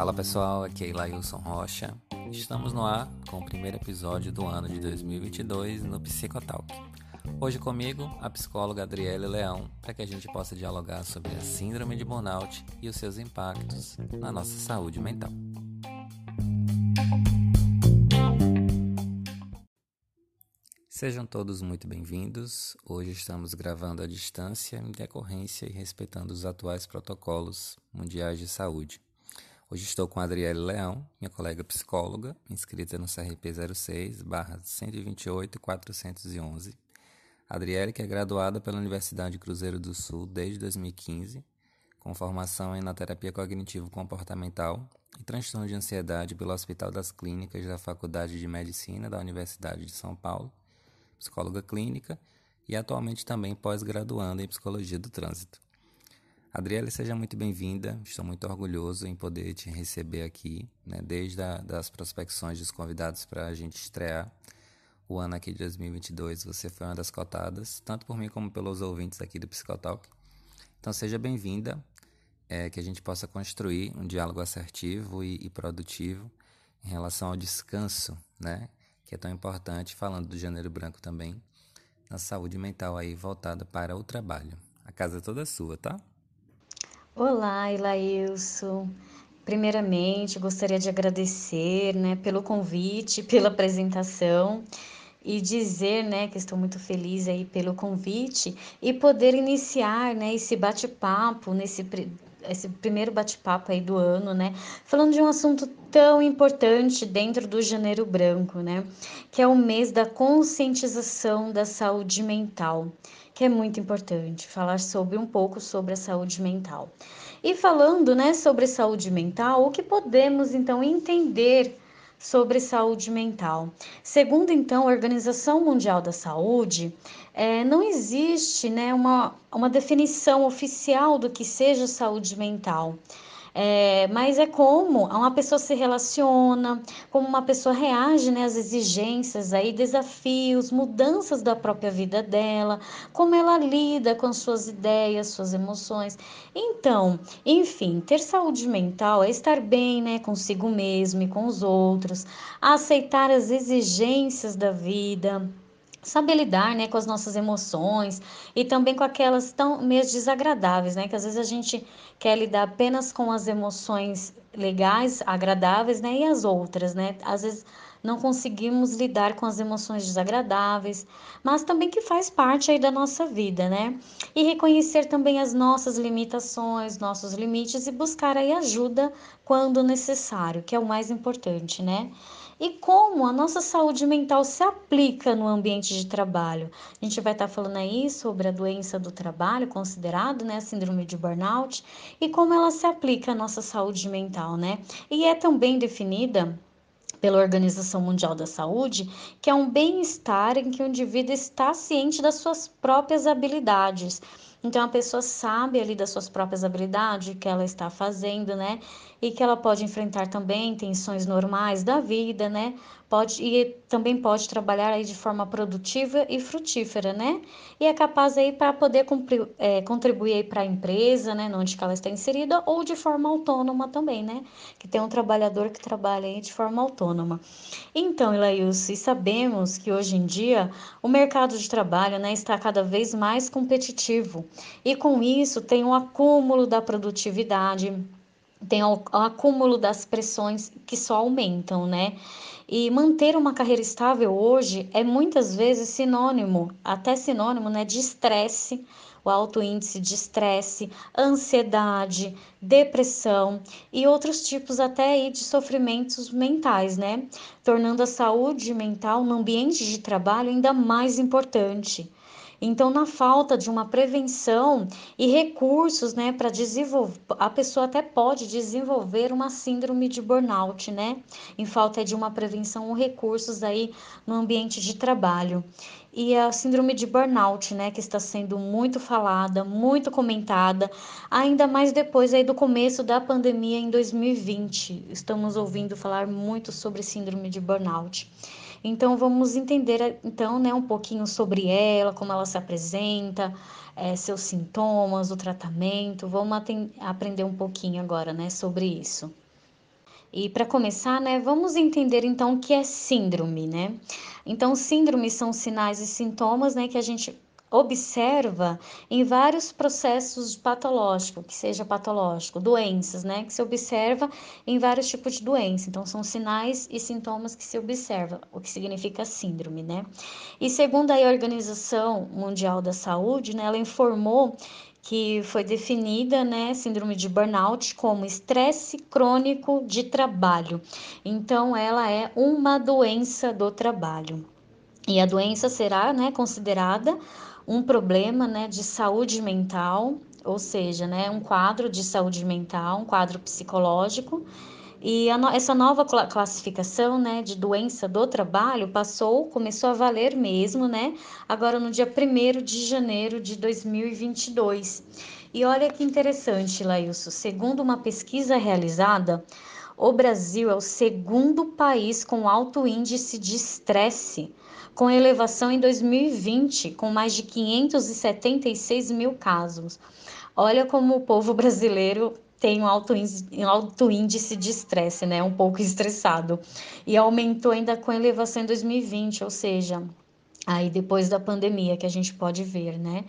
Fala pessoal, aqui é Ilailson Rocha. Estamos no ar com o primeiro episódio do ano de 2022 no Psicotalk. Hoje comigo, a psicóloga Adriele Leão, para que a gente possa dialogar sobre a síndrome de burnout e os seus impactos na nossa saúde mental. Sejam todos muito bem-vindos. Hoje estamos gravando à distância em decorrência e respeitando os atuais protocolos mundiais de saúde. Hoje estou com a Adriele Leão, minha colega psicóloga, inscrita no CRP 06 128 411. Adriele, que é graduada pela Universidade Cruzeiro do Sul desde 2015, com formação em na terapia cognitivo-comportamental e transtorno de ansiedade pelo Hospital das Clínicas da Faculdade de Medicina da Universidade de São Paulo psicóloga clínica e atualmente também pós-graduando em psicologia do trânsito. Adriele, seja muito bem-vinda. Estou muito orgulhoso em poder te receber aqui, né, desde a, das prospecções dos convidados para a gente estrear o ano aqui de 2022. Você foi uma das cotadas, tanto por mim como pelos ouvintes aqui do Psicotalk. Então, seja bem-vinda, é, que a gente possa construir um diálogo assertivo e, e produtivo em relação ao descanso, né? que é tão importante, falando do gênero branco também, na saúde mental aí voltada para o trabalho. A casa é toda sua, tá? Olá, Ilailson. Primeiramente, gostaria de agradecer, né, pelo convite, pela apresentação e dizer, né, que estou muito feliz aí pelo convite e poder iniciar, né, esse bate-papo nesse esse primeiro bate-papo aí do ano, né? Falando de um assunto tão importante dentro do Janeiro Branco, né? Que é o mês da conscientização da saúde mental, que é muito importante falar sobre um pouco sobre a saúde mental. E falando, né, sobre saúde mental, o que podemos então entender sobre saúde mental. Segundo então a Organização Mundial da Saúde, é, não existe né, uma, uma definição oficial do que seja saúde mental. É, mas é como uma pessoa se relaciona, como uma pessoa reage né, às exigências, aí, desafios, mudanças da própria vida dela, como ela lida com suas ideias, suas emoções. Então, enfim, ter saúde mental é estar bem né, consigo mesmo e com os outros, aceitar as exigências da vida saber lidar, né, com as nossas emoções e também com aquelas tão meio desagradáveis, né, que às vezes a gente quer lidar apenas com as emoções legais, agradáveis, né, e as outras, né, às vezes não conseguimos lidar com as emoções desagradáveis, mas também que faz parte aí da nossa vida, né? E reconhecer também as nossas limitações, nossos limites e buscar aí ajuda quando necessário, que é o mais importante, né? E como a nossa saúde mental se aplica no ambiente de trabalho. A gente vai estar falando aí sobre a doença do trabalho, considerado, né, a síndrome de burnout, e como ela se aplica à nossa saúde mental, né? E é também definida pela Organização Mundial da Saúde, que é um bem-estar em que o indivíduo está ciente das suas próprias habilidades. Então a pessoa sabe ali das suas próprias habilidades, que ela está fazendo, né? E que ela pode enfrentar também tensões normais da vida, né? Pode e também pode trabalhar aí de forma produtiva e frutífera, né? E é capaz aí para poder cumprir, é, contribuir aí para a empresa, né? Onde ela está inserida ou de forma autônoma também, né? Que tem um trabalhador que trabalha aí de forma autônoma. Então, Ilailson, sabemos que hoje em dia o mercado de trabalho, né, está cada vez mais competitivo e com isso tem um acúmulo da produtividade tem o, acúmulo das pressões que só aumentam, né? E manter uma carreira estável hoje é muitas vezes sinônimo, até sinônimo, né, de estresse, o alto índice de estresse, ansiedade, depressão e outros tipos até aí de sofrimentos mentais, né? Tornando a saúde mental no ambiente de trabalho ainda mais importante. Então, na falta de uma prevenção e recursos, né, para desenvolver, a pessoa até pode desenvolver uma síndrome de burnout, né? Em falta de uma prevenção ou recursos aí no ambiente de trabalho. E a síndrome de burnout, né, que está sendo muito falada, muito comentada, ainda mais depois aí do começo da pandemia em 2020. Estamos ouvindo falar muito sobre síndrome de burnout. Então vamos entender então né, um pouquinho sobre ela, como ela se apresenta, é, seus sintomas, o tratamento. Vamos aprender um pouquinho agora né, sobre isso. E para começar, né, vamos entender então o que é síndrome, né? Então, síndromes são sinais e sintomas, né, que a gente observa em vários processos patológicos, que seja patológico, doenças, né, que se observa em vários tipos de doença. Então, são sinais e sintomas que se observa, o que significa síndrome, né? E segundo a Organização Mundial da Saúde, né, ela informou que foi definida, né, síndrome de burnout como estresse crônico de trabalho. Então, ela é uma doença do trabalho. E a doença será, né, considerada um problema né, de saúde mental, ou seja, né, um quadro de saúde mental, um quadro psicológico. E a, essa nova classificação né, de doença do trabalho passou, começou a valer mesmo, né? Agora no dia 1 de janeiro de 2022. E olha que interessante, Lailson. Segundo uma pesquisa realizada, o Brasil é o segundo país com alto índice de estresse com elevação em 2020, com mais de 576 mil casos. Olha como o povo brasileiro tem um alto índice, alto índice de estresse, né? Um pouco estressado. E aumentou ainda com elevação em 2020, ou seja, aí depois da pandemia que a gente pode ver, né?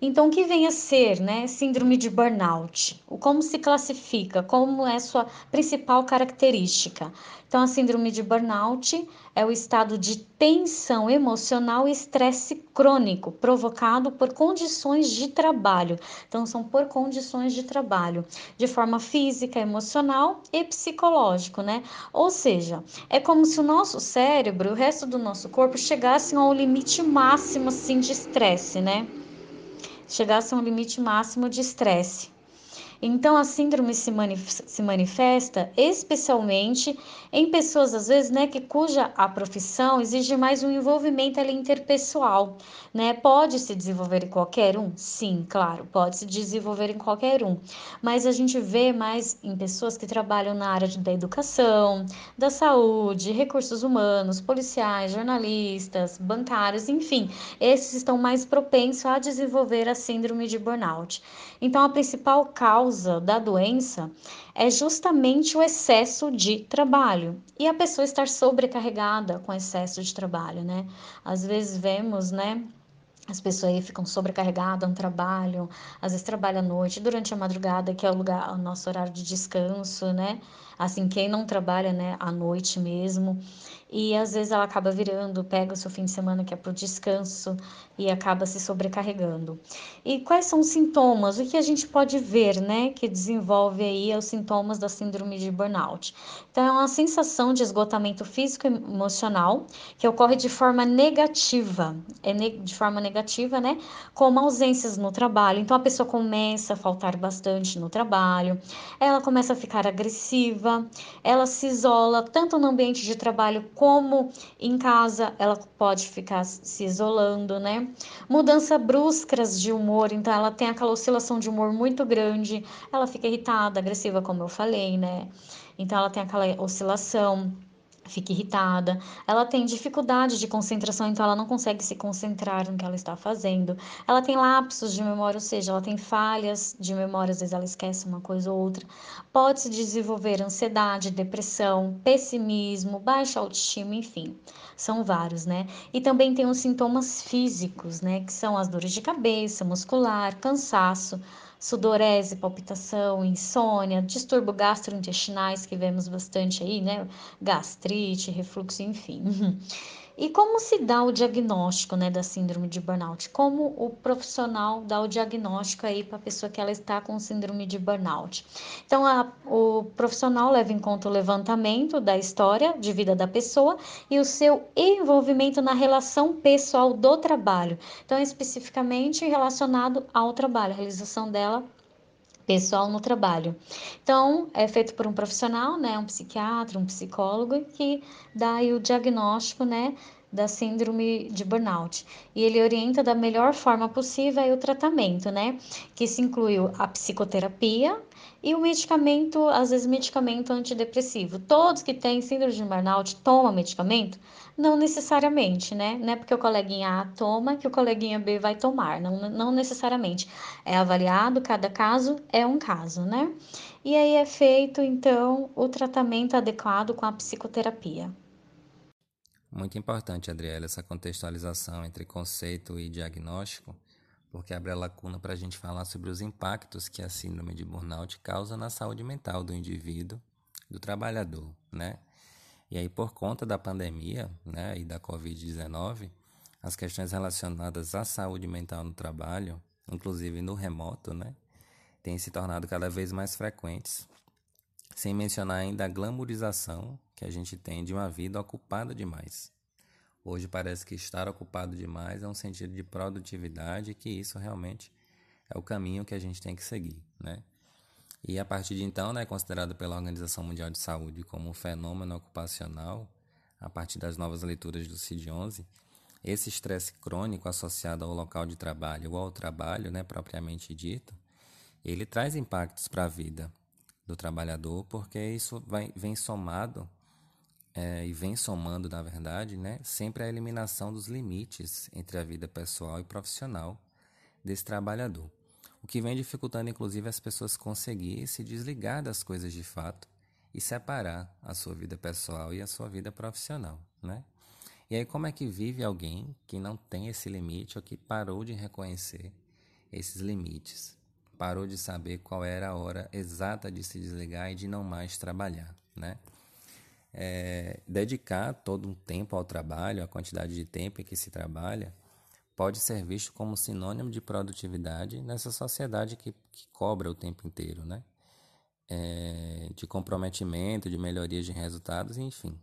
Então, o que vem a ser, né, síndrome de burnout? O como se classifica? Como é sua principal característica? Então, a síndrome de burnout é o estado de tensão emocional e estresse crônico provocado por condições de trabalho. Então, são por condições de trabalho, de forma física, emocional e psicológico, né? Ou seja, é como se o nosso cérebro, o resto do nosso corpo chegassem ao limite máximo assim de estresse, né? Chegassem ao limite máximo de estresse. Então, a síndrome se, manif se manifesta especialmente em pessoas, às vezes, né, que cuja a profissão exige mais um envolvimento ali, interpessoal, né? Pode se desenvolver em qualquer um? Sim, claro, pode se desenvolver em qualquer um. Mas a gente vê mais em pessoas que trabalham na área da educação, da saúde, recursos humanos, policiais, jornalistas, bancários, enfim, esses estão mais propensos a desenvolver a síndrome de burnout. Então, a principal causa causa da doença é justamente o excesso de trabalho e a pessoa estar sobrecarregada com excesso de trabalho, né? Às vezes vemos, né? As pessoas aí ficam sobrecarregadas no trabalho, às vezes trabalham à noite, durante a madrugada, que é o lugar, o nosso horário de descanso, né? Assim, quem não trabalha, né, à noite mesmo. E às vezes ela acaba virando, pega o seu fim de semana que é para o descanso e acaba se sobrecarregando. E quais são os sintomas? O que a gente pode ver, né, que desenvolve aí os sintomas da síndrome de burnout? Então, é uma sensação de esgotamento físico e emocional que ocorre de forma negativa, é de forma negativa, né, como ausências no trabalho. Então, a pessoa começa a faltar bastante no trabalho, ela começa a ficar agressiva, ela se isola tanto no ambiente de trabalho como em casa ela pode ficar se isolando, né? Mudança bruscas de humor, então ela tem aquela oscilação de humor muito grande, ela fica irritada, agressiva, como eu falei, né? Então ela tem aquela oscilação fica irritada, ela tem dificuldade de concentração, então ela não consegue se concentrar no que ela está fazendo. Ela tem lapsos de memória, ou seja, ela tem falhas de memória, às vezes ela esquece uma coisa ou outra. Pode se desenvolver ansiedade, depressão, pessimismo, baixa autoestima, enfim, são vários, né? E também tem os sintomas físicos, né, que são as dores de cabeça, muscular, cansaço, sudorese, palpitação, insônia, distúrbio gastrointestinais, que vemos bastante aí, né? Gastrite, refluxo, enfim. E como se dá o diagnóstico, né, da síndrome de burnout? Como o profissional dá o diagnóstico aí para a pessoa que ela está com síndrome de burnout? Então, a, o profissional leva em conta o levantamento da história de vida da pessoa e o seu envolvimento na relação pessoal do trabalho. Então, especificamente relacionado ao trabalho, a realização dela pessoal no trabalho. Então, é feito por um profissional, né, um psiquiatra, um psicólogo, que dá o diagnóstico, né, da síndrome de burnout. E ele orienta da melhor forma possível o tratamento, né, que se inclui a psicoterapia e o medicamento, às vezes medicamento antidepressivo. Todos que têm síndrome de burnout tomam medicamento? Não necessariamente, né? Não é porque o coleguinha A toma que o coleguinha B vai tomar, não, não necessariamente. É avaliado, cada caso é um caso, né? e aí é feito então o tratamento adequado com a psicoterapia. Muito importante, Adriela, essa contextualização entre conceito e diagnóstico, porque abre a lacuna para a gente falar sobre os impactos que a síndrome de burnout causa na saúde mental do indivíduo, do trabalhador, né? E aí, por conta da pandemia né, e da Covid-19, as questões relacionadas à saúde mental no trabalho, inclusive no remoto, né, têm se tornado cada vez mais frequentes, sem mencionar ainda a glamorização que a gente tem de uma vida ocupada demais. Hoje parece que estar ocupado demais é um sentido de produtividade e que isso realmente é o caminho que a gente tem que seguir, né? E a partir de então, né, considerado pela Organização Mundial de Saúde como um fenômeno ocupacional, a partir das novas leituras do CID-11, esse estresse crônico associado ao local de trabalho ou ao trabalho, né, propriamente dito, ele traz impactos para a vida do trabalhador, porque isso vai, vem somado é, e vem somando, na verdade, né, sempre a eliminação dos limites entre a vida pessoal e profissional desse trabalhador o que vem dificultando inclusive as pessoas conseguir se desligar das coisas de fato e separar a sua vida pessoal e a sua vida profissional, né? E aí como é que vive alguém que não tem esse limite ou que parou de reconhecer esses limites, parou de saber qual era a hora exata de se desligar e de não mais trabalhar, né? É, dedicar todo um tempo ao trabalho, a quantidade de tempo em que se trabalha, pode ser visto como sinônimo de produtividade nessa sociedade que, que cobra o tempo inteiro, né? É, de comprometimento, de melhorias de resultados, enfim.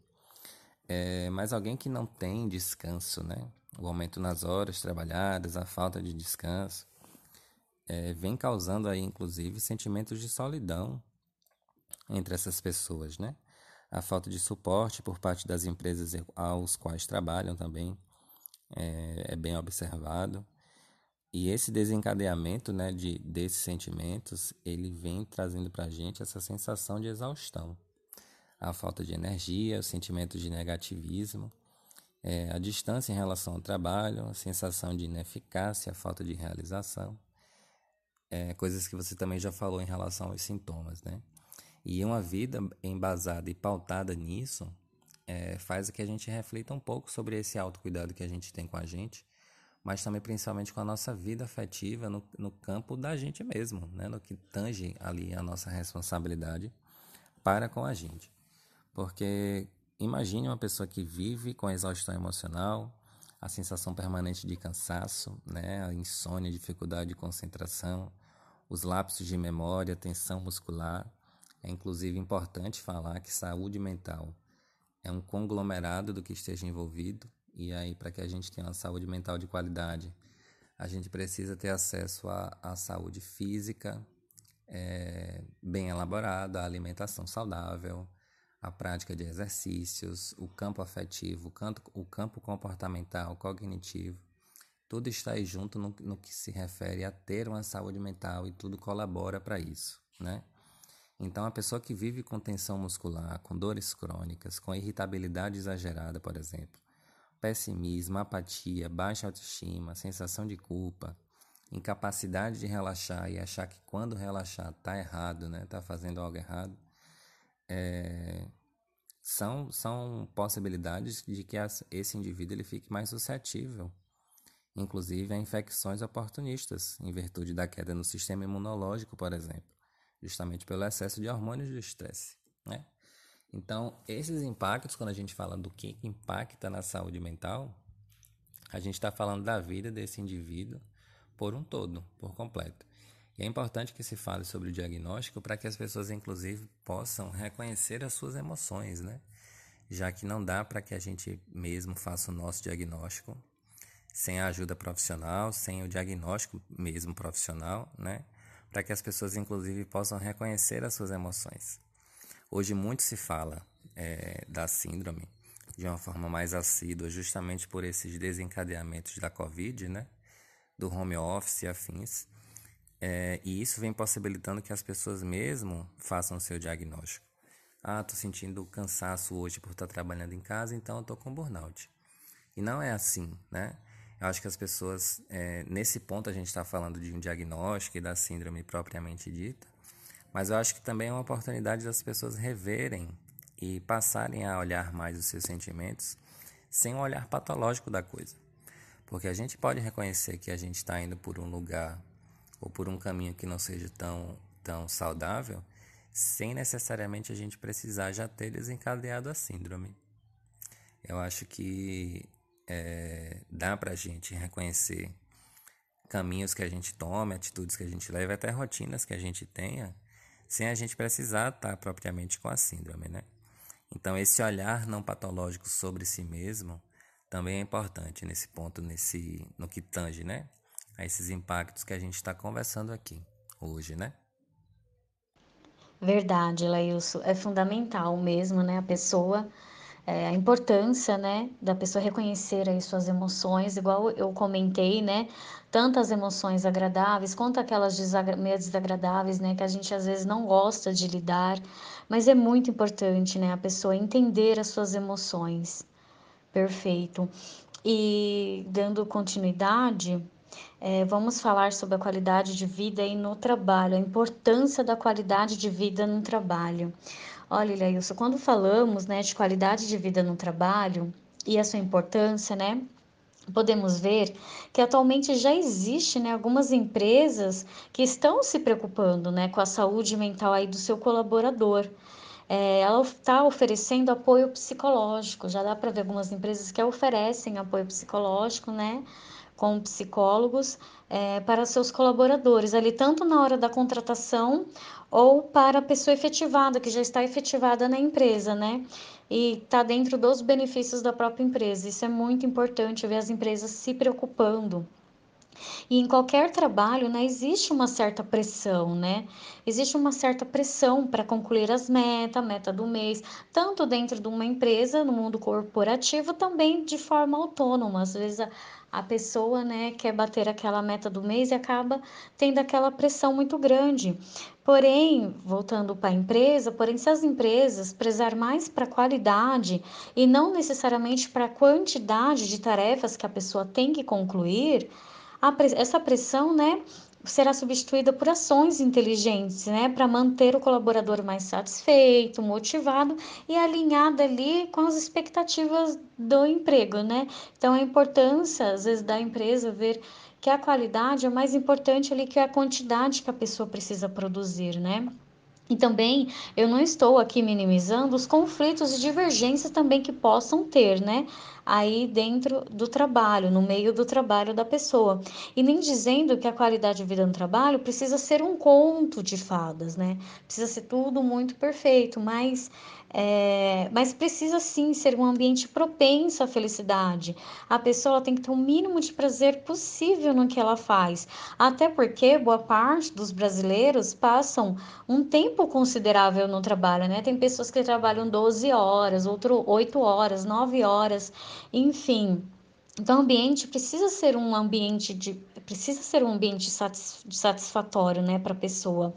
É, mas alguém que não tem descanso, né? O aumento nas horas trabalhadas, a falta de descanso, é, vem causando aí, inclusive, sentimentos de solidão entre essas pessoas, né? A falta de suporte por parte das empresas aos quais trabalham também é, é bem observado. E esse desencadeamento né, de, desses sentimentos, ele vem trazendo para a gente essa sensação de exaustão. A falta de energia, o sentimento de negativismo, é, a distância em relação ao trabalho, a sensação de ineficácia, a falta de realização. É, coisas que você também já falou em relação aos sintomas, né? E uma vida embasada e pautada nisso é, faz que a gente reflita um pouco sobre esse autocuidado que a gente tem com a gente, mas também principalmente com a nossa vida afetiva no, no campo da gente mesmo, né? no que tange ali a nossa responsabilidade para com a gente. Porque imagine uma pessoa que vive com exaustão emocional, a sensação permanente de cansaço, né? a insônia, dificuldade de concentração, os lapsos de memória, tensão muscular. É inclusive importante falar que saúde mental é um conglomerado do que esteja envolvido. E aí, para que a gente tenha uma saúde mental de qualidade, a gente precisa ter acesso à, à saúde física é, bem elaborada, à alimentação saudável, a prática de exercícios, o campo afetivo, o campo, o campo comportamental, cognitivo. Tudo está aí junto no, no que se refere a ter uma saúde mental e tudo colabora para isso, né? Então, a pessoa que vive com tensão muscular, com dores crônicas, com irritabilidade exagerada, por exemplo, pessimismo, apatia, baixa autoestima, sensação de culpa, incapacidade de relaxar e achar que quando relaxar está errado, né, está fazendo algo errado, é, são, são possibilidades de que esse indivíduo ele fique mais suscetível, inclusive a infecções oportunistas, em virtude da queda no sistema imunológico, por exemplo justamente pelo excesso de hormônios do estresse, né? Então, esses impactos, quando a gente fala do que impacta na saúde mental, a gente está falando da vida desse indivíduo por um todo, por completo. E é importante que se fale sobre o diagnóstico para que as pessoas, inclusive, possam reconhecer as suas emoções, né? Já que não dá para que a gente mesmo faça o nosso diagnóstico sem a ajuda profissional, sem o diagnóstico mesmo profissional, né? Para que as pessoas, inclusive, possam reconhecer as suas emoções. Hoje muito se fala é, da síndrome de uma forma mais assídua, justamente por esses desencadeamentos da Covid, né? do home office e afins. É, e isso vem possibilitando que as pessoas mesmo façam o seu diagnóstico. Ah, estou sentindo cansaço hoje por estar trabalhando em casa, então eu estou com burnout. E não é assim, né? Eu acho que as pessoas, é, nesse ponto a gente está falando de um diagnóstico e da síndrome propriamente dita, Mas eu acho que também é uma oportunidade das pessoas reverem e passarem a olhar mais os seus sentimentos sem um olhar patológico da coisa. Porque a gente pode reconhecer que a gente está indo por um lugar ou por um caminho que não seja tão, tão saudável, sem necessariamente a gente precisar já ter desencadeado a síndrome. Eu acho que é, dá para a gente reconhecer caminhos que a gente tome, atitudes que a gente leve, até rotinas que a gente tenha, sem a gente precisar estar propriamente com a síndrome, né? Então, esse olhar não patológico sobre si mesmo também é importante nesse ponto, nesse, no que tange, né? A esses impactos que a gente está conversando aqui hoje, né? Verdade, Lailson. É fundamental mesmo, né? A pessoa é, a importância, né, da pessoa reconhecer aí suas emoções, igual eu comentei, né, tantas emoções agradáveis quanto aquelas desagra meio desagradáveis, né, que a gente às vezes não gosta de lidar, mas é muito importante, né, a pessoa entender as suas emoções. Perfeito. E dando continuidade, é, vamos falar sobre a qualidade de vida aí no trabalho, a importância da qualidade de vida no trabalho. Olha, Ilailson, quando falamos né, de qualidade de vida no trabalho e a sua importância, né? Podemos ver que atualmente já existe né, algumas empresas que estão se preocupando né, com a saúde mental aí do seu colaborador. É, ela está oferecendo apoio psicológico. Já dá para ver algumas empresas que oferecem apoio psicológico, né? com psicólogos é, para seus colaboradores, ali tanto na hora da contratação ou para a pessoa efetivada, que já está efetivada na empresa, né? E está dentro dos benefícios da própria empresa. Isso é muito importante ver as empresas se preocupando e em qualquer trabalho, né, existe uma certa pressão, né? Existe uma certa pressão para concluir as metas, meta do mês, tanto dentro de uma empresa, no mundo corporativo, também de forma autônoma. Às vezes a, a pessoa, né, quer bater aquela meta do mês e acaba tendo aquela pressão muito grande. Porém, voltando para a empresa, porém, se as empresas prezar mais para a qualidade e não necessariamente para a quantidade de tarefas que a pessoa tem que concluir, essa pressão, né, será substituída por ações inteligentes, né, para manter o colaborador mais satisfeito, motivado e alinhado ali com as expectativas do emprego, né? Então, a importância, às vezes, da empresa ver que a qualidade é mais importante ali que a quantidade que a pessoa precisa produzir, né? E também eu não estou aqui minimizando os conflitos e divergências também que possam ter, né? Aí dentro do trabalho, no meio do trabalho da pessoa. E nem dizendo que a qualidade de vida no trabalho precisa ser um conto de fadas, né? Precisa ser tudo muito perfeito, mas é, mas precisa sim ser um ambiente propenso à felicidade. A pessoa tem que ter o mínimo de prazer possível no que ela faz. Até porque boa parte dos brasileiros passam um tempo considerável no trabalho, né? Tem pessoas que trabalham 12 horas, outro 8 horas, 9 horas, enfim. Então, o ambiente precisa ser um ambiente de precisa ser um ambiente satisfatório, né, para a pessoa.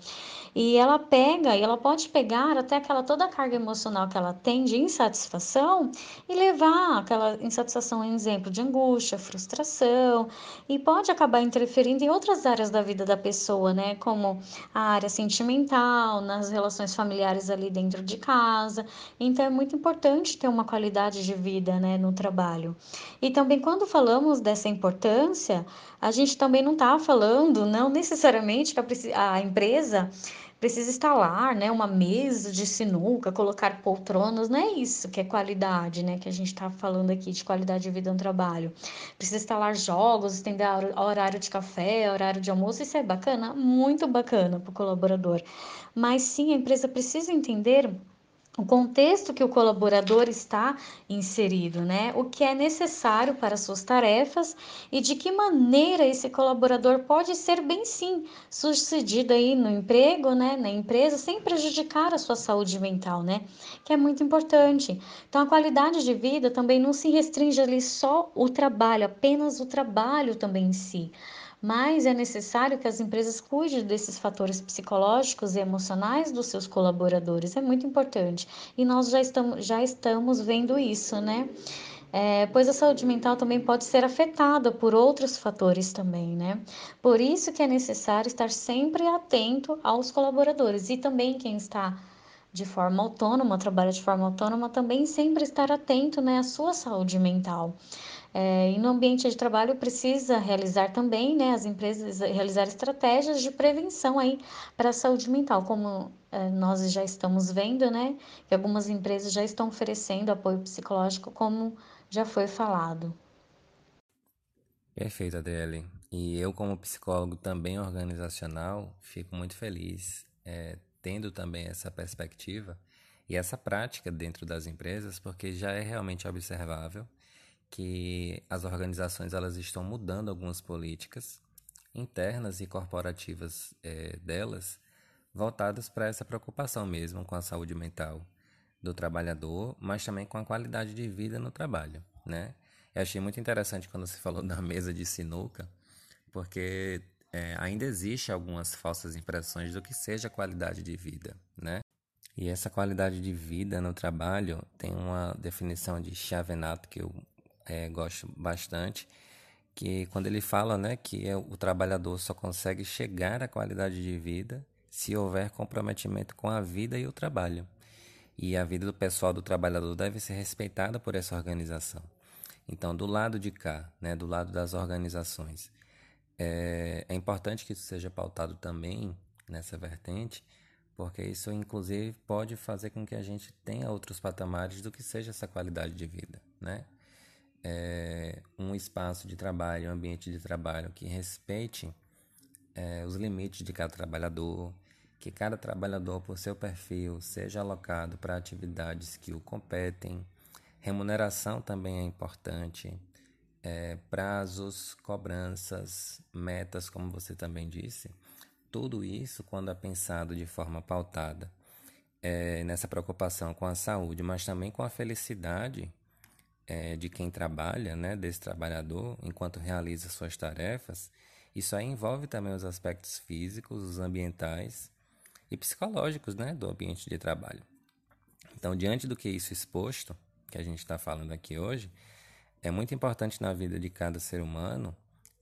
E ela pega, e ela pode pegar até aquela toda a carga emocional que ela tem de insatisfação e levar aquela insatisfação em exemplo de angústia, frustração, e pode acabar interferindo em outras áreas da vida da pessoa, né? Como a área sentimental, nas relações familiares ali dentro de casa. Então é muito importante ter uma qualidade de vida, né, no trabalho. E também quando falamos dessa importância, a gente também não está falando, não necessariamente que a, a empresa precisa instalar, né, uma mesa de sinuca, colocar poltronas, não é isso que é qualidade, né, que a gente está falando aqui de qualidade de vida no trabalho. Precisa instalar jogos, estender horário de café, horário de almoço, isso é bacana, muito bacana para o colaborador. Mas sim, a empresa precisa entender o contexto que o colaborador está inserido, né? O que é necessário para suas tarefas e de que maneira esse colaborador pode ser bem sim sucedido aí no emprego, né, na empresa, sem prejudicar a sua saúde mental, né? Que é muito importante. Então a qualidade de vida também não se restringe ali só o trabalho, apenas o trabalho também em si mas é necessário que as empresas cuidem desses fatores psicológicos e emocionais dos seus colaboradores. É muito importante. E nós já estamos, já estamos vendo isso, né? é, pois a saúde mental também pode ser afetada por outros fatores também, né? Por isso que é necessário estar sempre atento aos colaboradores e também quem está de forma autônoma, trabalha de forma autônoma, também sempre estar atento né, à sua saúde mental. É, e no ambiente de trabalho precisa realizar também, né, as empresas realizar estratégias de prevenção aí para a saúde mental, como é, nós já estamos vendo, né, que algumas empresas já estão oferecendo apoio psicológico, como já foi falado. Perfeito, Adele. E eu, como psicólogo também organizacional, fico muito feliz é, tendo também essa perspectiva e essa prática dentro das empresas, porque já é realmente observável que as organizações elas estão mudando algumas políticas internas e corporativas é, delas voltadas para essa preocupação mesmo com a saúde mental do trabalhador, mas também com a qualidade de vida no trabalho, né? Eu achei muito interessante quando você falou da mesa de sinuca, porque é, ainda existe algumas falsas impressões do que seja qualidade de vida, né? E essa qualidade de vida no trabalho tem uma definição de Chavenato que eu é, gosto bastante, que quando ele fala né, que é, o trabalhador só consegue chegar à qualidade de vida se houver comprometimento com a vida e o trabalho. E a vida do pessoal do trabalhador deve ser respeitada por essa organização. Então, do lado de cá, né, do lado das organizações, é, é importante que isso seja pautado também nessa vertente, porque isso, inclusive, pode fazer com que a gente tenha outros patamares do que seja essa qualidade de vida, né? É, um espaço de trabalho, um ambiente de trabalho que respeite é, os limites de cada trabalhador, que cada trabalhador, por seu perfil, seja alocado para atividades que o competem. Remuneração também é importante. É, prazos, cobranças, metas, como você também disse. Tudo isso, quando é pensado de forma pautada é, nessa preocupação com a saúde, mas também com a felicidade é, de quem trabalha, né, desse trabalhador, enquanto realiza suas tarefas, isso aí envolve também os aspectos físicos, os ambientais e psicológicos né, do ambiente de trabalho. Então, diante do que isso exposto, que a gente está falando aqui hoje, é muito importante na vida de cada ser humano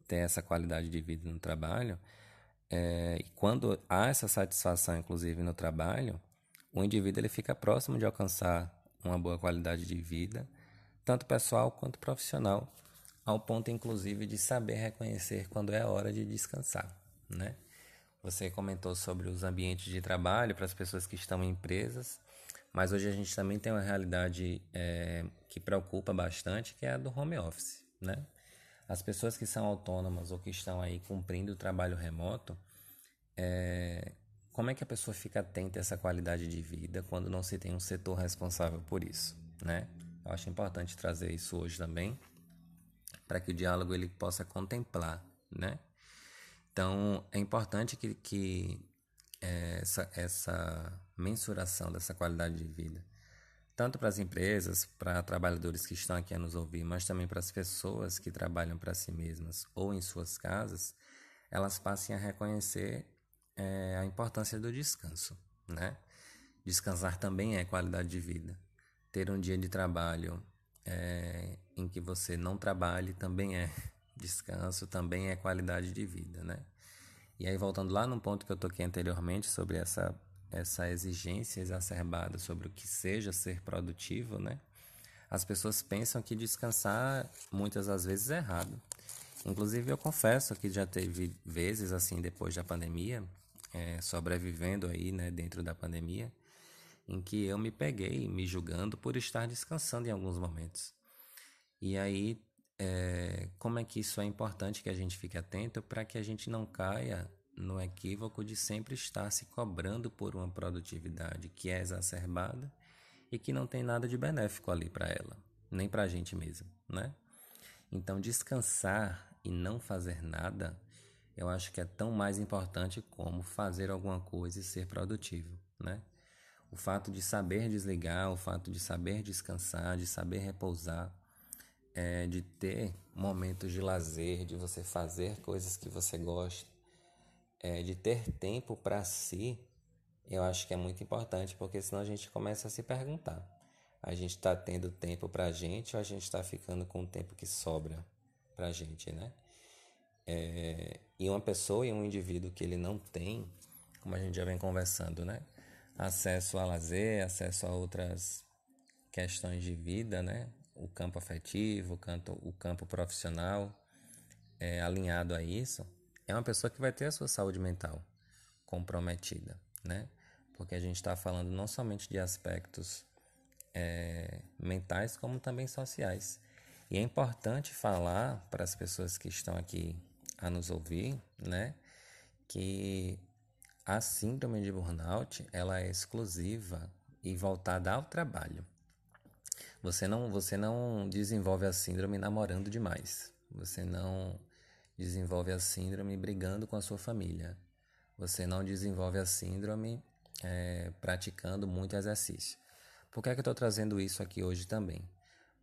ter essa qualidade de vida no trabalho. É, e quando há essa satisfação, inclusive no trabalho, o indivíduo ele fica próximo de alcançar uma boa qualidade de vida tanto pessoal quanto profissional, ao ponto inclusive de saber reconhecer quando é a hora de descansar, né? Você comentou sobre os ambientes de trabalho para as pessoas que estão em empresas, mas hoje a gente também tem uma realidade é, que preocupa bastante, que é a do home office, né? As pessoas que são autônomas ou que estão aí cumprindo o trabalho remoto, é, como é que a pessoa fica atenta a essa qualidade de vida quando não se tem um setor responsável por isso, né? Eu acho importante trazer isso hoje também, para que o diálogo ele possa contemplar, né? Então, é importante que, que é, essa, essa mensuração dessa qualidade de vida, tanto para as empresas, para trabalhadores que estão aqui a nos ouvir, mas também para as pessoas que trabalham para si mesmas ou em suas casas, elas passem a reconhecer é, a importância do descanso, né? Descansar também é qualidade de vida ter um dia de trabalho é, em que você não trabalhe também é descanso, também é qualidade de vida, né? E aí, voltando lá no ponto que eu toquei anteriormente sobre essa, essa exigência exacerbada sobre o que seja ser produtivo, né? As pessoas pensam que descansar muitas das vezes é errado. Inclusive, eu confesso que já teve vezes assim, depois da pandemia, é, sobrevivendo aí, né, dentro da pandemia, em que eu me peguei me julgando por estar descansando em alguns momentos. E aí, é, como é que isso é importante que a gente fique atento para que a gente não caia no equívoco de sempre estar se cobrando por uma produtividade que é exacerbada e que não tem nada de benéfico ali para ela, nem para a gente mesmo, né? Então, descansar e não fazer nada, eu acho que é tão mais importante como fazer alguma coisa e ser produtivo, né? O fato de saber desligar, o fato de saber descansar, de saber repousar, é, de ter momentos de lazer, de você fazer coisas que você gosta, é, de ter tempo para si, eu acho que é muito importante, porque senão a gente começa a se perguntar: a gente está tendo tempo para a gente ou a gente está ficando com o tempo que sobra para a gente, né? É, e uma pessoa e um indivíduo que ele não tem, como a gente já vem conversando, né? Acesso a lazer, acesso a outras questões de vida, né? O campo afetivo, o campo, o campo profissional, é, alinhado a isso, é uma pessoa que vai ter a sua saúde mental comprometida, né? Porque a gente está falando não somente de aspectos é, mentais, como também sociais. E é importante falar para as pessoas que estão aqui a nos ouvir, né, que a síndrome de burnout ela é exclusiva e voltada ao trabalho. Você não, você não desenvolve a síndrome namorando demais. Você não desenvolve a síndrome brigando com a sua família. Você não desenvolve a síndrome é, praticando muito exercício. Por que, é que eu estou trazendo isso aqui hoje também?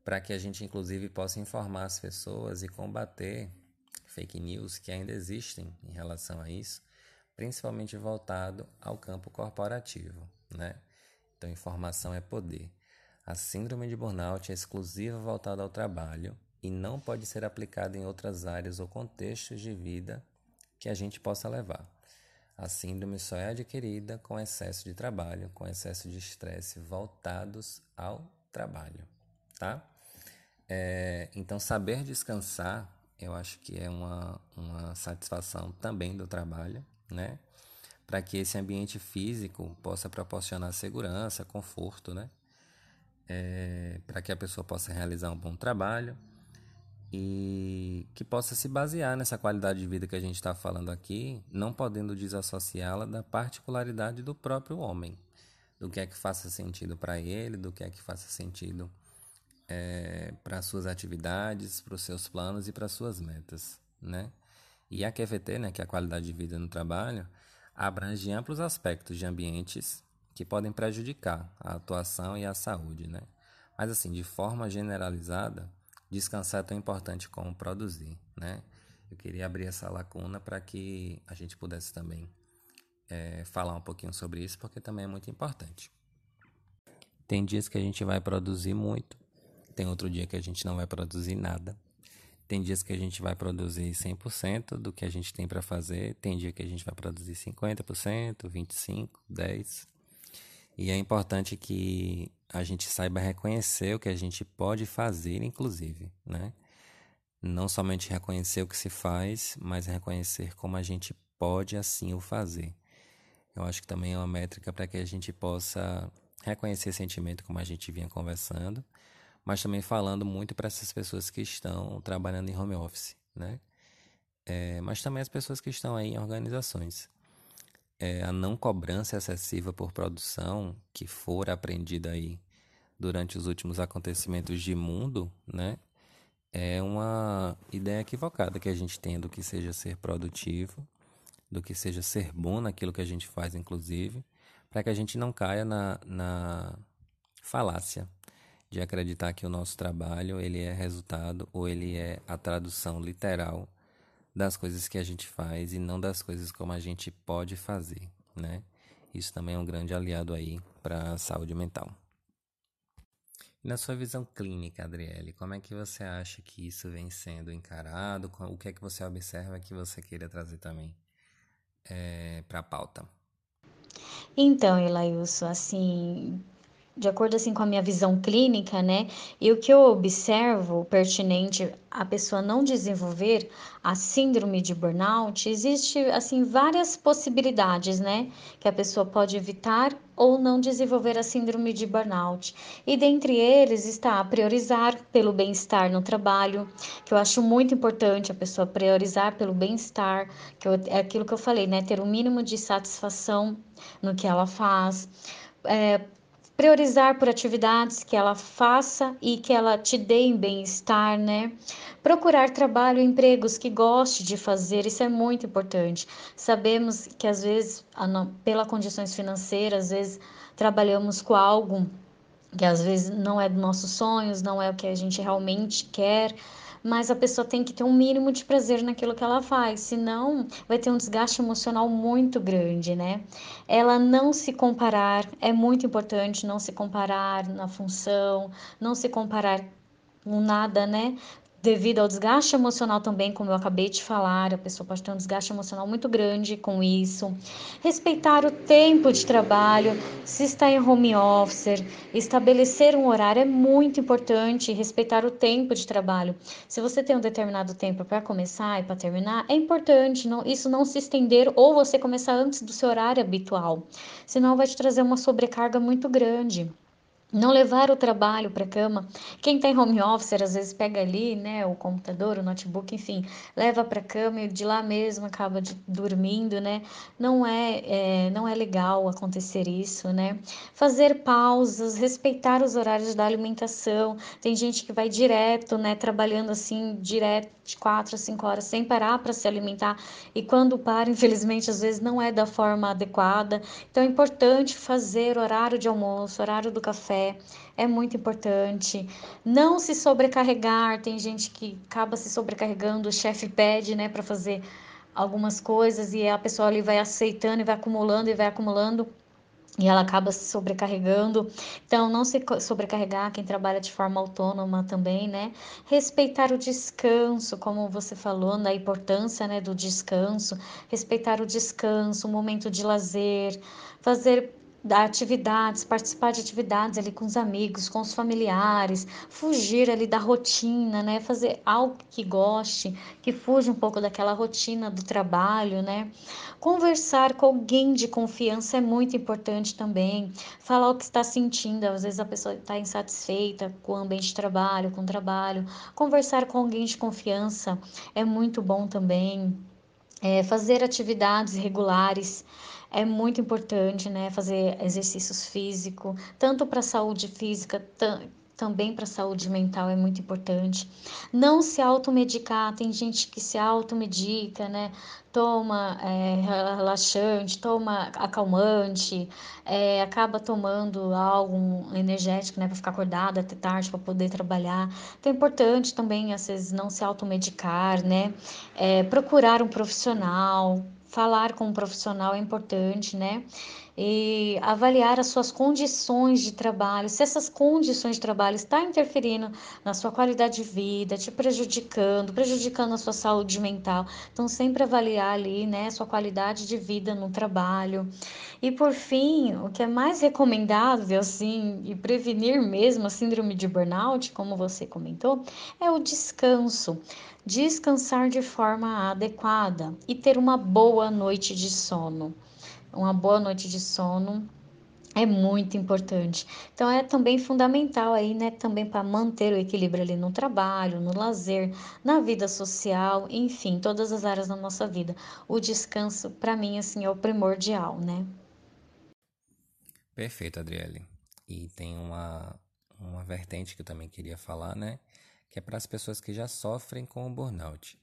Para que a gente, inclusive, possa informar as pessoas e combater fake news que ainda existem em relação a isso, principalmente voltado ao campo corporativo, né? Então, informação é poder. A síndrome de burnout é exclusiva voltada ao trabalho e não pode ser aplicada em outras áreas ou contextos de vida que a gente possa levar. A síndrome só é adquirida com excesso de trabalho, com excesso de estresse voltados ao trabalho, tá? É, então, saber descansar, eu acho que é uma, uma satisfação também do trabalho, né? Para que esse ambiente físico possa proporcionar segurança, conforto, né? É, para que a pessoa possa realizar um bom trabalho e que possa se basear nessa qualidade de vida que a gente está falando aqui, não podendo desassociá-la da particularidade do próprio homem, do que é que faça sentido para ele, do que é que faça sentido é, para suas atividades, para os seus planos e para suas metas, né? E a QVT, né, que é a qualidade de vida no trabalho, abrange amplos aspectos de ambientes que podem prejudicar a atuação e a saúde, né? Mas assim, de forma generalizada, descansar é tão importante como produzir, né? Eu queria abrir essa lacuna para que a gente pudesse também é, falar um pouquinho sobre isso, porque também é muito importante. Tem dias que a gente vai produzir muito, tem outro dia que a gente não vai produzir nada. Tem dias que a gente vai produzir 100% do que a gente tem para fazer, tem dia que a gente vai produzir 50%, 25%, 10%. E é importante que a gente saiba reconhecer o que a gente pode fazer, inclusive, né? Não somente reconhecer o que se faz, mas reconhecer como a gente pode assim o fazer. Eu acho que também é uma métrica para que a gente possa reconhecer sentimento, como a gente vinha conversando, mas também falando muito para essas pessoas que estão trabalhando em home office, né? É, mas também as pessoas que estão aí em organizações é, a não cobrança excessiva por produção que for aprendida aí durante os últimos acontecimentos de mundo, né? É uma ideia equivocada que a gente tem do que seja ser produtivo, do que seja ser bom naquilo que a gente faz, inclusive, para que a gente não caia na, na falácia de acreditar que o nosso trabalho ele é resultado ou ele é a tradução literal das coisas que a gente faz e não das coisas como a gente pode fazer, né? Isso também é um grande aliado aí para a saúde mental. Na sua visão clínica, Adriele, como é que você acha que isso vem sendo encarado? O que é que você observa que você queira trazer também é, para a pauta? Então, Elailson, assim, de acordo assim com a minha visão clínica, né? E o que eu observo pertinente a pessoa não desenvolver a síndrome de burnout, existe assim várias possibilidades, né, que a pessoa pode evitar ou não desenvolver a síndrome de burnout. E dentre eles está priorizar pelo bem-estar no trabalho, que eu acho muito importante a pessoa priorizar pelo bem-estar, que eu, é aquilo que eu falei, né, ter o um mínimo de satisfação no que ela faz. É, priorizar por atividades que ela faça e que ela te dê bem-estar, né? Procurar trabalho, empregos que goste de fazer, isso é muito importante. Sabemos que às vezes, pelas condições financeiras, às vezes trabalhamos com algo que às vezes não é dos nossos sonhos, não é o que a gente realmente quer, mas a pessoa tem que ter um mínimo de prazer naquilo que ela faz, senão vai ter um desgaste emocional muito grande, né? Ela não se comparar, é muito importante não se comparar na função, não se comparar com nada, né? Devido ao desgaste emocional também, como eu acabei de falar, a pessoa pode ter um desgaste emocional muito grande com isso. Respeitar o tempo de trabalho, se está em home office, estabelecer um horário é muito importante, respeitar o tempo de trabalho. Se você tem um determinado tempo para começar e para terminar, é importante não, isso não se estender ou você começar antes do seu horário habitual, senão vai te trazer uma sobrecarga muito grande não levar o trabalho para a cama. Quem está em home office às vezes pega ali, né, o computador, o notebook, enfim, leva para a cama e de lá mesmo acaba de, dormindo, né? Não é, é, não é legal acontecer isso, né? Fazer pausas, respeitar os horários da alimentação. Tem gente que vai direto, né, trabalhando assim direto de quatro a cinco horas sem parar para se alimentar e quando para, infelizmente, às vezes não é da forma adequada. Então é importante fazer horário de almoço, horário do café é muito importante. Não se sobrecarregar, tem gente que acaba se sobrecarregando, o chefe pede, né, para fazer algumas coisas e a pessoa ali vai aceitando e vai acumulando e vai acumulando e ela acaba se sobrecarregando. Então, não se sobrecarregar quem trabalha de forma autônoma também, né? Respeitar o descanso, como você falou, da importância, né, do descanso. Respeitar o descanso, o momento de lazer, fazer dar atividades, participar de atividades ali com os amigos, com os familiares, fugir ali da rotina, né? Fazer algo que goste, que fuja um pouco daquela rotina do trabalho, né? Conversar com alguém de confiança é muito importante também. Falar o que está sentindo, às vezes a pessoa está insatisfeita com o ambiente de trabalho, com o trabalho. Conversar com alguém de confiança é muito bom também. É, fazer atividades regulares é muito importante, né? Fazer exercícios físicos, tanto para a saúde física, também para a saúde mental é muito importante. Não se automedicar, tem gente que se automedica, né? Toma é, relaxante, toma acalmante, é, acaba tomando algo energético, né? Para ficar acordada até tarde, para poder trabalhar. Então é importante também, às vezes, não se automedicar, né? É, procurar um profissional, falar com um profissional é importante, né? E avaliar as suas condições de trabalho, se essas condições de trabalho estão interferindo na sua qualidade de vida, te prejudicando, prejudicando a sua saúde mental. Então, sempre avaliar ali, né, sua qualidade de vida no trabalho. E por fim, o que é mais recomendável, assim, e prevenir mesmo a síndrome de burnout, como você comentou, é o descanso descansar de forma adequada e ter uma boa noite de sono. Uma boa noite de sono é muito importante. Então é também fundamental aí, né, também para manter o equilíbrio ali no trabalho, no lazer, na vida social, enfim, todas as áreas da nossa vida. O descanso para mim assim é o primordial, né? Perfeito, Adriele. E tem uma uma vertente que eu também queria falar, né? que é para as pessoas que já sofrem com o burnout.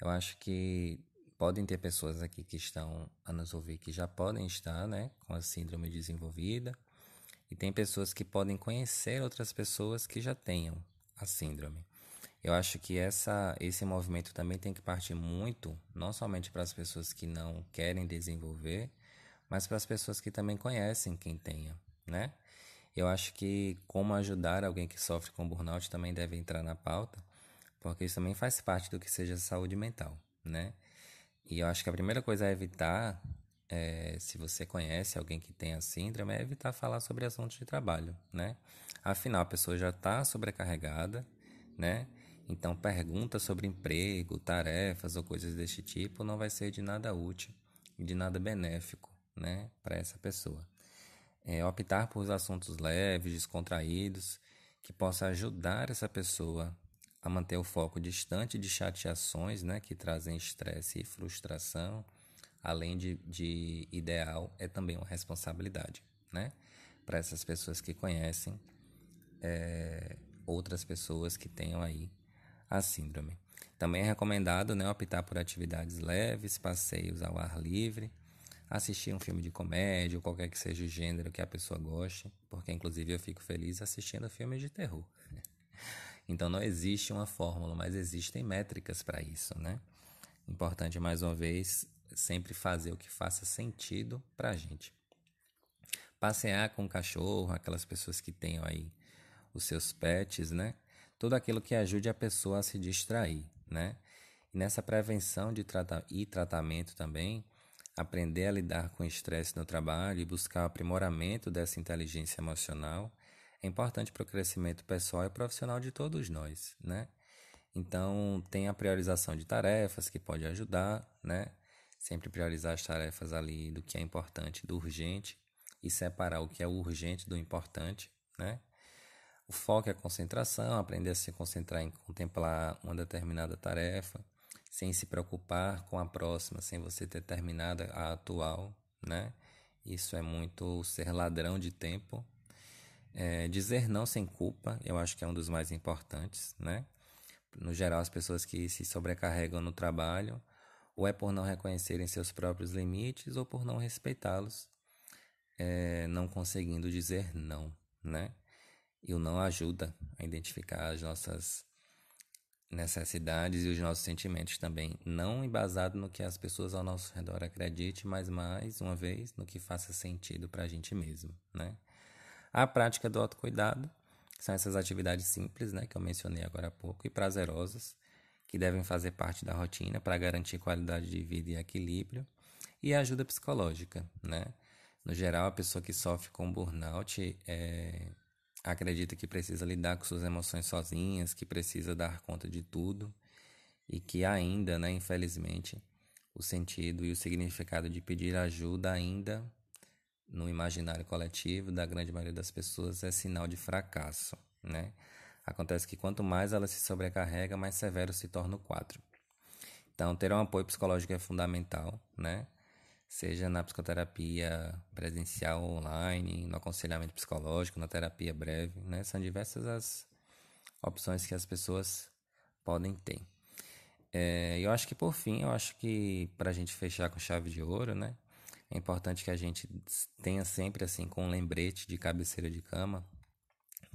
Eu acho que podem ter pessoas aqui que estão a nos ouvir que já podem estar, né, com a síndrome desenvolvida, e tem pessoas que podem conhecer outras pessoas que já tenham a síndrome. Eu acho que essa, esse movimento também tem que partir muito, não somente para as pessoas que não querem desenvolver, mas para as pessoas que também conhecem quem tenha, né? Eu acho que como ajudar alguém que sofre com burnout também deve entrar na pauta, porque isso também faz parte do que seja saúde mental, né? E eu acho que a primeira coisa a evitar, é, se você conhece alguém que tem a síndrome, é evitar falar sobre assuntos de trabalho, né? Afinal, a pessoa já está sobrecarregada, né? Então, pergunta sobre emprego, tarefas ou coisas deste tipo não vai ser de nada útil e de nada benéfico, né, para essa pessoa é, optar por assuntos leves, descontraídos, que possa ajudar essa pessoa a manter o foco distante de chateações né, que trazem estresse e frustração, além de, de ideal, é também uma responsabilidade né, para essas pessoas que conhecem é, outras pessoas que tenham aí a síndrome. Também é recomendado né, optar por atividades leves, passeios ao ar livre, assistir um filme de comédia, ou qualquer que seja o gênero que a pessoa goste, porque inclusive eu fico feliz assistindo filmes de terror. Então não existe uma fórmula, mas existem métricas para isso, né? Importante mais uma vez sempre fazer o que faça sentido para a gente. Passear com o cachorro, aquelas pessoas que tenham aí os seus pets, né? Tudo aquilo que ajude a pessoa a se distrair, né? E nessa prevenção de trata e tratamento também, aprender a lidar com o estresse no trabalho e buscar o aprimoramento dessa inteligência emocional é importante para o crescimento pessoal e profissional de todos nós, né? Então, tem a priorização de tarefas que pode ajudar, né? Sempre priorizar as tarefas ali do que é importante do urgente e separar o que é urgente do importante, né? O foco é a concentração, aprender a se concentrar em contemplar uma determinada tarefa, sem se preocupar com a próxima, sem você ter terminado a atual, né? Isso é muito ser ladrão de tempo. É, dizer não sem culpa, eu acho que é um dos mais importantes, né? No geral, as pessoas que se sobrecarregam no trabalho, ou é por não reconhecerem seus próprios limites, ou por não respeitá-los, é, não conseguindo dizer não, né? E o não ajuda a identificar as nossas necessidades e os nossos sentimentos também, não embasado no que as pessoas ao nosso redor acreditem, mas mais uma vez no que faça sentido para a gente mesmo, né? A prática do autocuidado são essas atividades simples, né, que eu mencionei agora há pouco e prazerosas, que devem fazer parte da rotina para garantir qualidade de vida e equilíbrio, e a ajuda psicológica, né? No geral, a pessoa que sofre com burnout é, acredita que precisa lidar com suas emoções sozinhas, que precisa dar conta de tudo e que ainda, né, infelizmente, o sentido e o significado de pedir ajuda ainda no imaginário coletivo da grande maioria das pessoas é sinal de fracasso, né? Acontece que quanto mais ela se sobrecarrega, mais severo se torna o quadro. Então, ter um apoio psicológico é fundamental, né? seja na psicoterapia presencial online, no aconselhamento psicológico, na terapia breve, né? São diversas as opções que as pessoas podem ter. É, eu acho que por fim, eu acho que para a gente fechar com chave de ouro, né? É importante que a gente tenha sempre assim com um lembrete de cabeceira de cama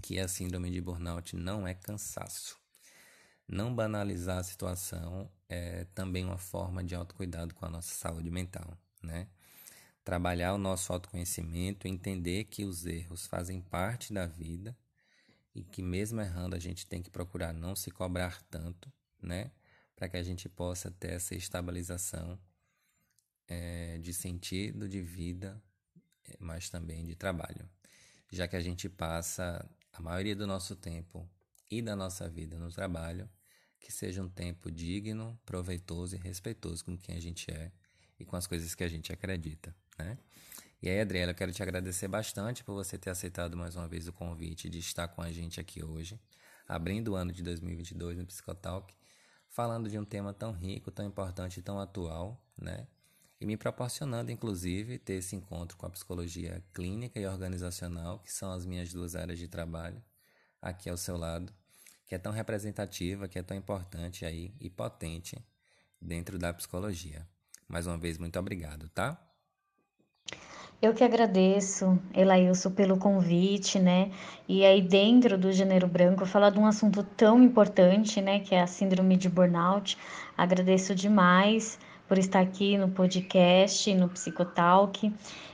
que a síndrome de burnout não é cansaço. Não banalizar a situação é também uma forma de autocuidado com a nossa saúde mental né? Trabalhar o nosso autoconhecimento, entender que os erros fazem parte da vida e que mesmo errando a gente tem que procurar não se cobrar tanto, né? Para que a gente possa ter essa estabilização é, de sentido de vida, é, mas também de trabalho. Já que a gente passa a maioria do nosso tempo e da nossa vida no trabalho, que seja um tempo digno, proveitoso e respeitoso com quem a gente é e com as coisas que a gente acredita, né? E aí, Adriela, eu quero te agradecer bastante por você ter aceitado mais uma vez o convite de estar com a gente aqui hoje, abrindo o ano de 2022 no Psicotalk, falando de um tema tão rico, tão importante tão atual, né? E me proporcionando, inclusive, ter esse encontro com a psicologia clínica e organizacional, que são as minhas duas áreas de trabalho, aqui ao seu lado, que é tão representativa, que é tão importante aí e potente dentro da psicologia. Mais uma vez, muito obrigado, tá? Eu que agradeço, Elailson, pelo convite, né? E aí, dentro do Gênero Branco, falar de um assunto tão importante, né? Que é a síndrome de burnout. Agradeço demais por estar aqui no podcast, no Psicotalk,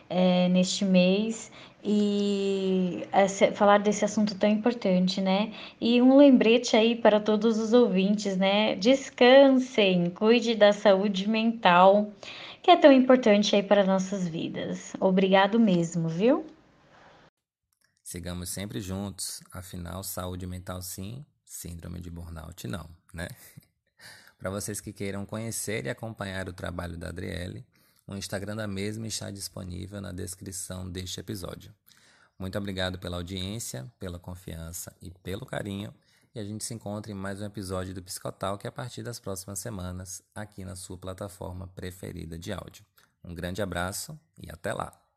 é, neste mês e falar desse assunto tão importante, né? E um lembrete aí para todos os ouvintes, né? Descansem, cuide da saúde mental, que é tão importante aí para nossas vidas. Obrigado mesmo, viu? Sigamos sempre juntos, afinal, saúde mental sim, síndrome de burnout não, né? para vocês que queiram conhecer e acompanhar o trabalho da Adriele, o Instagram da mesma está disponível na descrição deste episódio. Muito obrigado pela audiência, pela confiança e pelo carinho. E a gente se encontra em mais um episódio do Psicotal, que é a partir das próximas semanas, aqui na sua plataforma preferida de áudio. Um grande abraço e até lá!